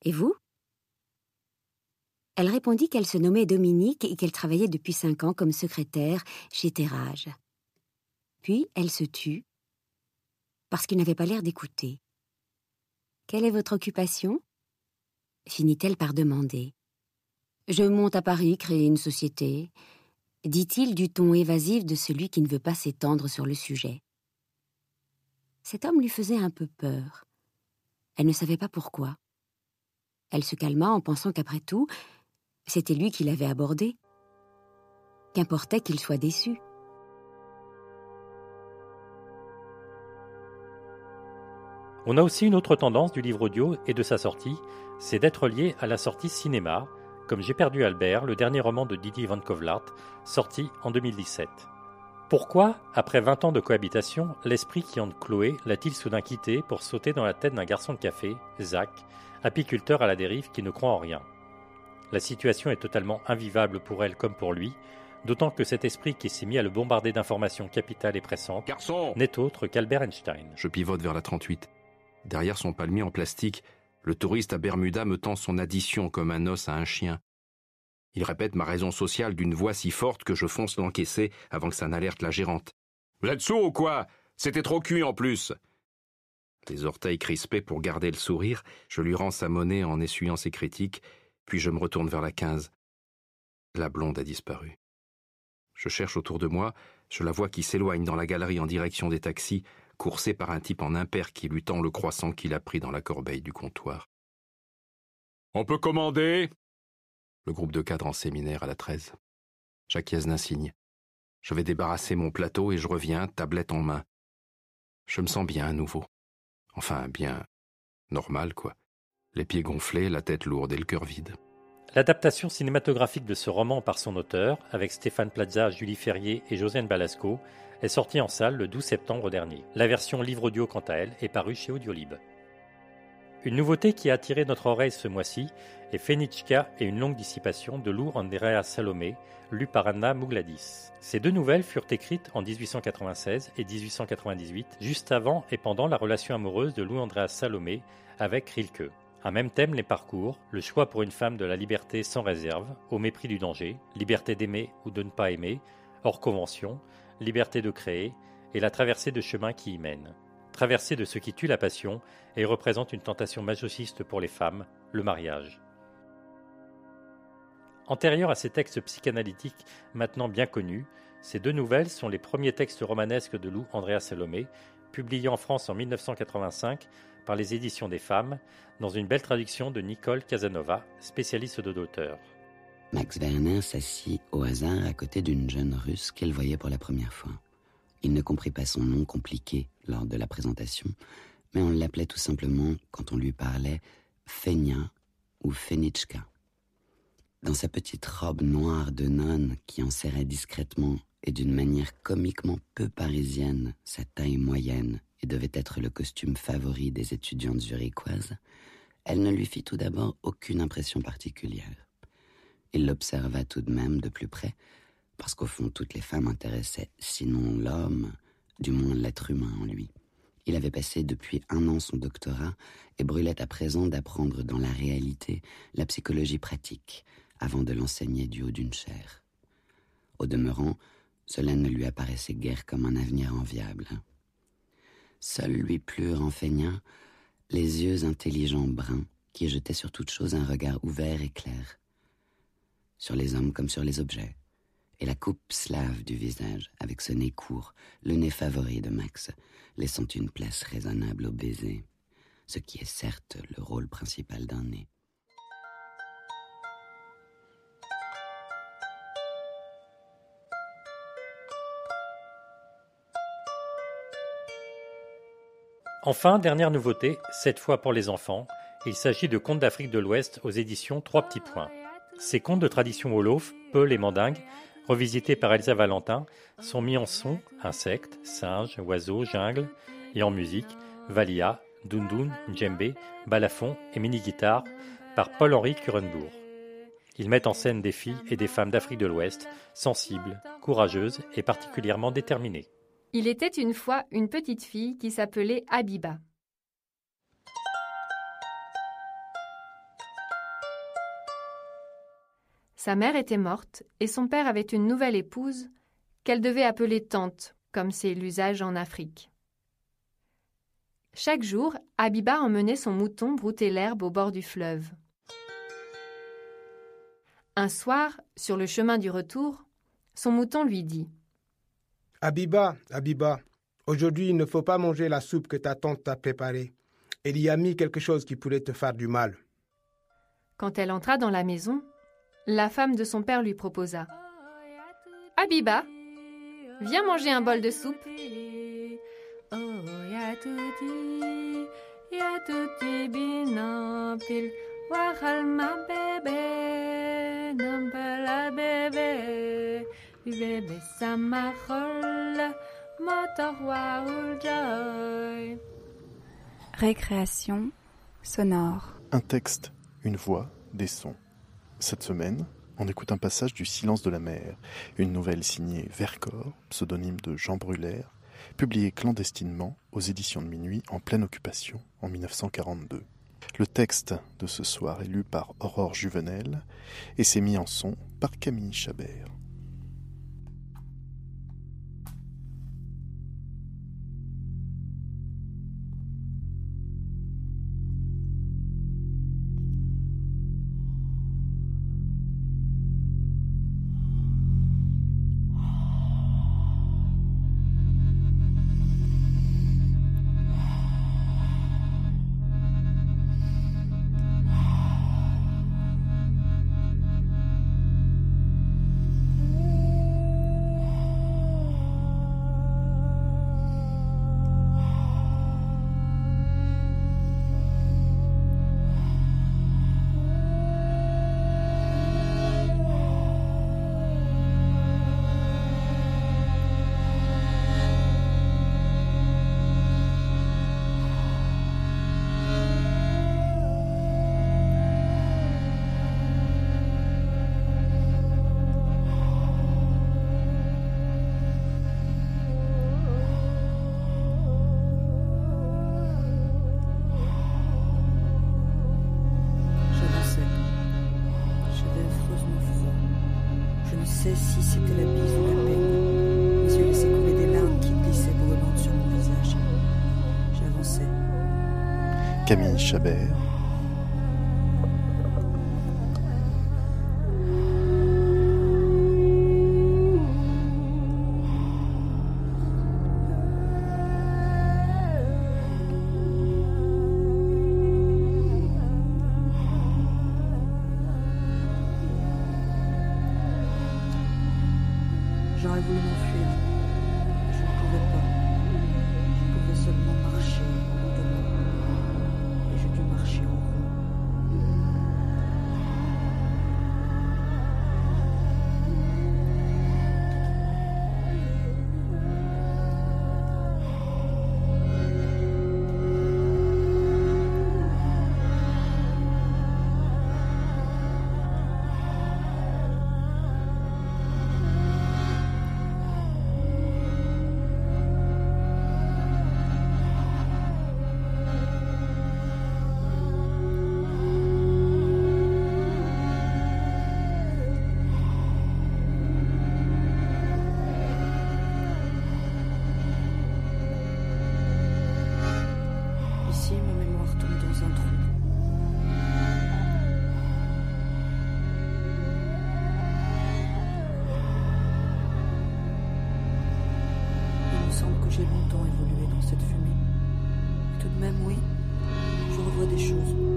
Et vous? Elle répondit qu'elle se nommait Dominique et qu'elle travaillait depuis cinq ans comme secrétaire chez Terrage. Puis elle se tut, parce qu'il n'avait pas l'air d'écouter. Quelle est votre occupation? finit-elle par demander. Je monte à Paris créer une société dit-il du ton évasif de celui qui ne veut pas s'étendre sur le sujet. Cet homme lui faisait un peu peur. Elle ne savait pas pourquoi. Elle se calma en pensant qu'après tout, c'était lui qui l'avait abordé. Qu'importait qu'il soit déçu. On a aussi une autre tendance du livre audio et de sa sortie, c'est d'être lié à la sortie cinéma, comme J'ai perdu Albert, le dernier roman de Didier Van Kovlart, sorti en 2017. Pourquoi, après 20 ans de cohabitation, l'esprit qui hante Chloé l'a-t-il soudain quitté pour sauter dans la tête d'un garçon de café, Zach, apiculteur à la dérive qui ne croit en rien? La situation est totalement invivable pour elle comme pour lui, d'autant que cet esprit qui s'est mis à le bombarder d'informations capitales et pressantes n'est autre qu'Albert Einstein. Je pivote vers la 38. Derrière son palmier en plastique, le touriste à Bermuda me tend son addition comme un os à un chien. Il répète ma raison sociale d'une voix si forte que je fonce l'encaisser avant que ça n'alerte la gérante. Vous êtes sourd ou quoi? C'était trop cuit en plus Les orteils crispés pour garder le sourire, je lui rends sa monnaie en essuyant ses critiques, puis je me retourne vers la quinze. La blonde a disparu. Je cherche autour de moi, je la vois qui s'éloigne dans la galerie en direction des taxis, coursé par un type en impair qui lui tend le croissant qu'il a pris dans la corbeille du comptoir. On peut commander? Le groupe de cadres en séminaire à la 13. Jacques d'un signe. Je vais débarrasser mon plateau et je reviens, tablette en main. Je me sens bien à nouveau. Enfin, bien normal, quoi. Les pieds gonflés, la tête lourde et le cœur vide. L'adaptation cinématographique de ce roman par son auteur, avec Stéphane Plaza, Julie Ferrier et Josiane Balasco, est sortie en salle le 12 septembre dernier. La version livre audio, quant à elle, est parue chez Audiolib. Une nouveauté qui a attiré notre oreille ce mois-ci est Fenichka et une longue dissipation de Lou Andrea Salomé, lu par Anna Mougladis. Ces deux nouvelles furent écrites en 1896 et 1898, juste avant et pendant la relation amoureuse de Lou Andrea Salomé avec Rilke. Un même thème les parcours, le choix pour une femme de la liberté sans réserve, au mépris du danger, liberté d'aimer ou de ne pas aimer, hors convention, liberté de créer, et la traversée de chemins qui y mènent. Traversée de ce qui tue la passion et représente une tentation masochiste pour les femmes, le mariage. Antérieur à ces textes psychanalytiques maintenant bien connus, Ces deux nouvelles sont les premiers textes romanesques de Lou Andrea Salomé, publiés en France en 1985 par les éditions des femmes, dans une belle traduction de Nicole Casanova, spécialiste de d'auteur. Max Werner s'assit au hasard à côté d'une jeune russe qu'elle voyait pour la première fois. Il ne comprit pas son nom compliqué lors de la présentation, mais on l'appelait tout simplement, quand on lui parlait, Fenia ou Fenichka. Dans sa petite robe noire de nonne qui enserrait discrètement et d'une manière comiquement peu parisienne sa taille moyenne et devait être le costume favori des étudiantes zurichoises, elle ne lui fit tout d'abord aucune impression particulière. Il l'observa tout de même de plus près, parce qu'au fond toutes les femmes intéressaient, sinon l'homme, du moins l'être humain en lui. Il avait passé depuis un an son doctorat et brûlait à présent d'apprendre dans la réalité la psychologie pratique avant de l'enseigner du haut d'une chaire. Au demeurant, cela ne lui apparaissait guère comme un avenir enviable. Seuls lui plurent en feignant les yeux intelligents bruns qui jetaient sur toute chose un regard ouvert et clair, sur les hommes comme sur les objets, et la coupe slave du visage, avec ce nez court, le nez favori de Max, laissant une place raisonnable au baiser, ce qui est certes le rôle principal d'un nez. Enfin, dernière nouveauté, cette fois pour les enfants, il s'agit de Contes d'Afrique de l'Ouest aux éditions Trois petits points. Ces contes de tradition wolof, Peul et Mandingue, revisités par Elsa Valentin, sont mis en son insectes, singes, oiseaux, jungle, et en musique, valia, dundun, djembé, balafon et mini-guitare par Paul-Henri Curenbourg. Ils mettent en scène des filles et des femmes d'Afrique de l'Ouest, sensibles, courageuses et particulièrement déterminées. Il était une fois une petite fille qui s'appelait Abiba. Sa mère était morte et son père avait une nouvelle épouse qu'elle devait appeler tante, comme c'est l'usage en Afrique. Chaque jour, Abiba emmenait son mouton brouter l'herbe au bord du fleuve. Un soir, sur le chemin du retour, son mouton lui dit Abiba, Abiba, aujourd'hui il ne faut pas manger la soupe que ta tante t'a préparée. Elle y a mis quelque chose qui pourrait te faire du mal. Quand elle entra dans la maison, la femme de son père lui proposa Abiba, viens manger un bol de soupe. Récréation sonore. Un texte, une voix, des sons. Cette semaine, on écoute un passage du Silence de la mer, une nouvelle signée Vercors, pseudonyme de Jean Brulaire, publiée clandestinement aux éditions de minuit en pleine occupation en 1942. Le texte de ce soir est lu par Aurore Juvenel et s'est mis en son par Camille Chabert. Chabert. Il me semble que j'ai longtemps évolué dans cette fumée. Tout de même, oui, je revois des choses.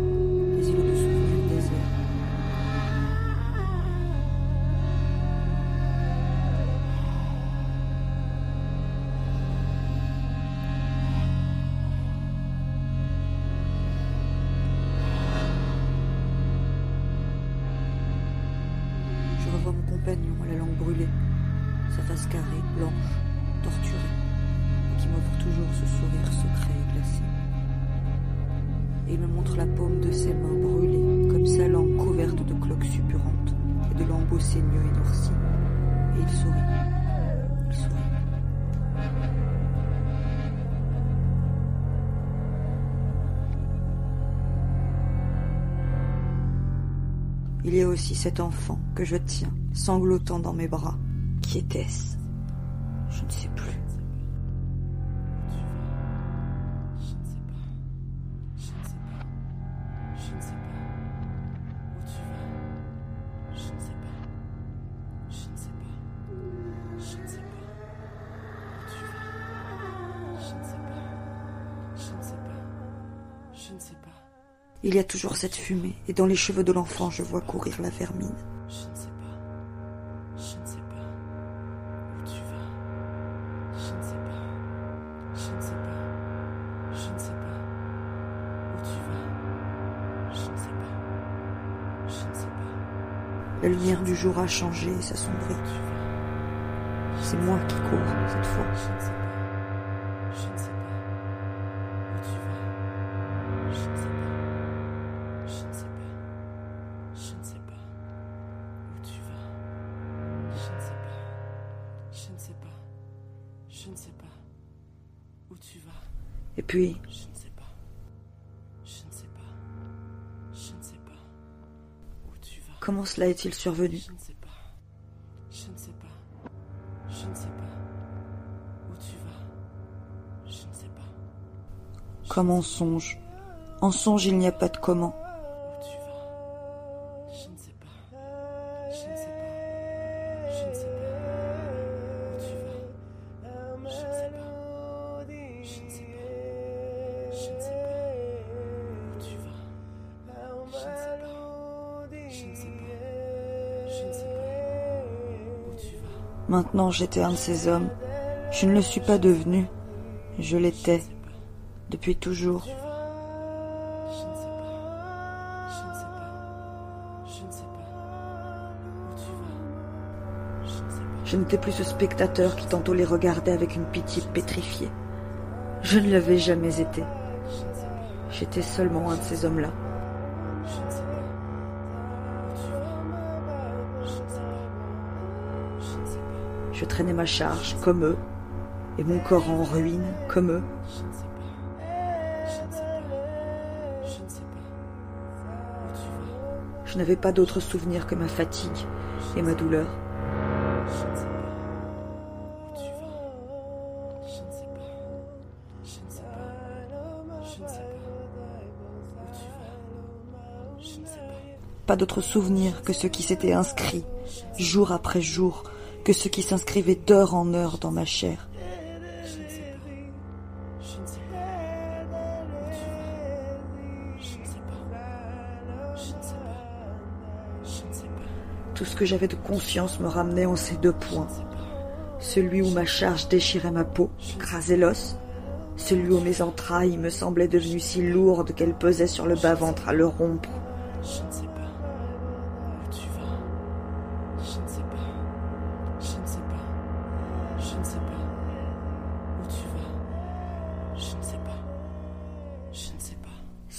Aussi cet enfant que je tiens, sanglotant dans mes bras. Qui était-ce? Je ne sais plus. Il y a toujours cette fumée, et dans les cheveux de l'enfant, je vois courir la vermine. Je ne sais pas. Je ne sais pas. Où tu vas Je ne sais pas. Je ne sais pas. Je ne sais pas. Où tu vas Je ne sais pas. Je ne sais pas. La lumière du jour a changé et s'assombrit. C'est moi qui cours cette fois. Je ne sais pas. Cela est-il survenu? Je ne sais pas. Je ne sais pas. Je ne sais pas. Où tu vas Je ne sais pas. Comme en songe. En songe, il n'y a pas de comment. Maintenant, j'étais un de ces hommes. Je ne le suis pas devenu. Je l'étais. Depuis toujours. Je n'étais plus ce spectateur qui tantôt les regardait avec une pitié pétrifiée. Je ne l'avais jamais été. J'étais seulement un de ces hommes-là. Traînais ma charge comme eux, et mon corps en ruine comme eux. Je n'avais pas d'autre souvenir que ma fatigue et ma douleur. Pas. D'autre souvenir que ceux qui s'étaient inscrits, jour après jour, que ceux qui s'inscrivaient d'heure en heure dans ma chair. Tout ce que j'avais de conscience me ramenait en ces deux points. Celui où ma charge déchirait ma peau, écrasait l'os. Celui où mes entrailles me semblaient devenues si lourdes qu'elles pesaient sur le bas-ventre à le rompre.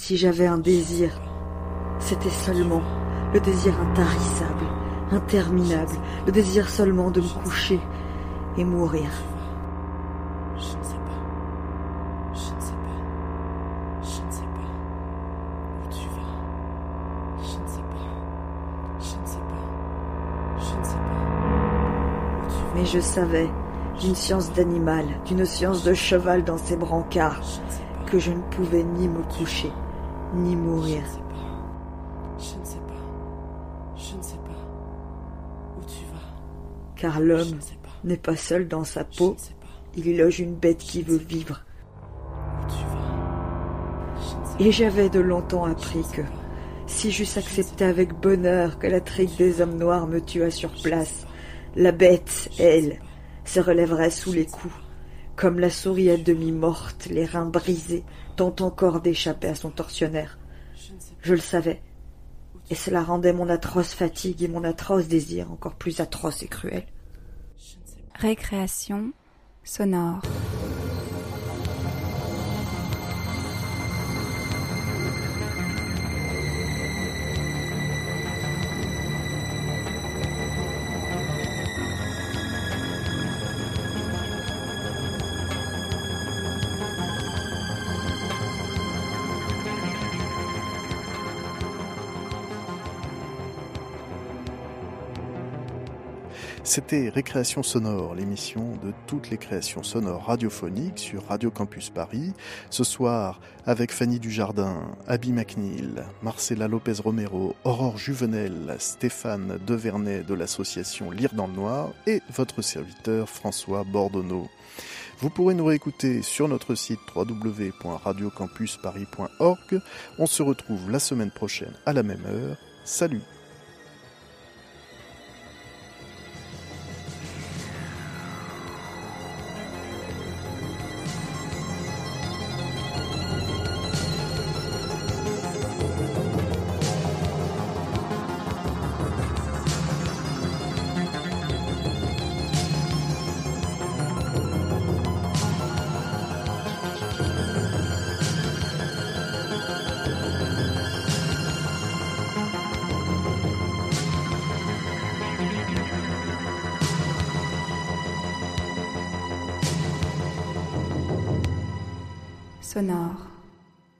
Si j'avais un désir, c'était seulement le désir intarissable, interminable, le désir seulement de me coucher et mourir. Je ne sais pas. Je ne sais pas. Je ne sais pas. Où tu vas Je ne sais pas. Je ne sais pas. Je ne sais pas. Où tu vas Mais je savais, d'une science d'animal, d'une science de cheval dans ses brancards, que je ne pouvais ni me coucher, ni mourir. Je ne sais pas. Je ne sais pas. Où tu vas. Car l'homme n'est pas seul dans sa peau, il y loge une bête qui veut vivre. Et j'avais de longtemps appris que si j'eusse accepté avec bonheur que la trique des hommes noirs me tuât sur place, la bête, elle, se relèverait sous les coups, comme la souris à demi morte, les reins brisés, tente encore d'échapper à son tortionnaire. Je le savais, et cela rendait mon atroce fatigue et mon atroce désir encore plus atroce et cruel. Récréation sonore. C'était Récréation sonore, l'émission de toutes les créations sonores radiophoniques sur Radio Campus Paris. Ce soir, avec Fanny Dujardin, Abby McNeil, Marcela Lopez Romero, Aurore Juvenel, Stéphane Devernay de l'association Lire dans le Noir et votre serviteur François Bordonneau. Vous pourrez nous réécouter sur notre site www.radiocampusparis.org. On se retrouve la semaine prochaine à la même heure. Salut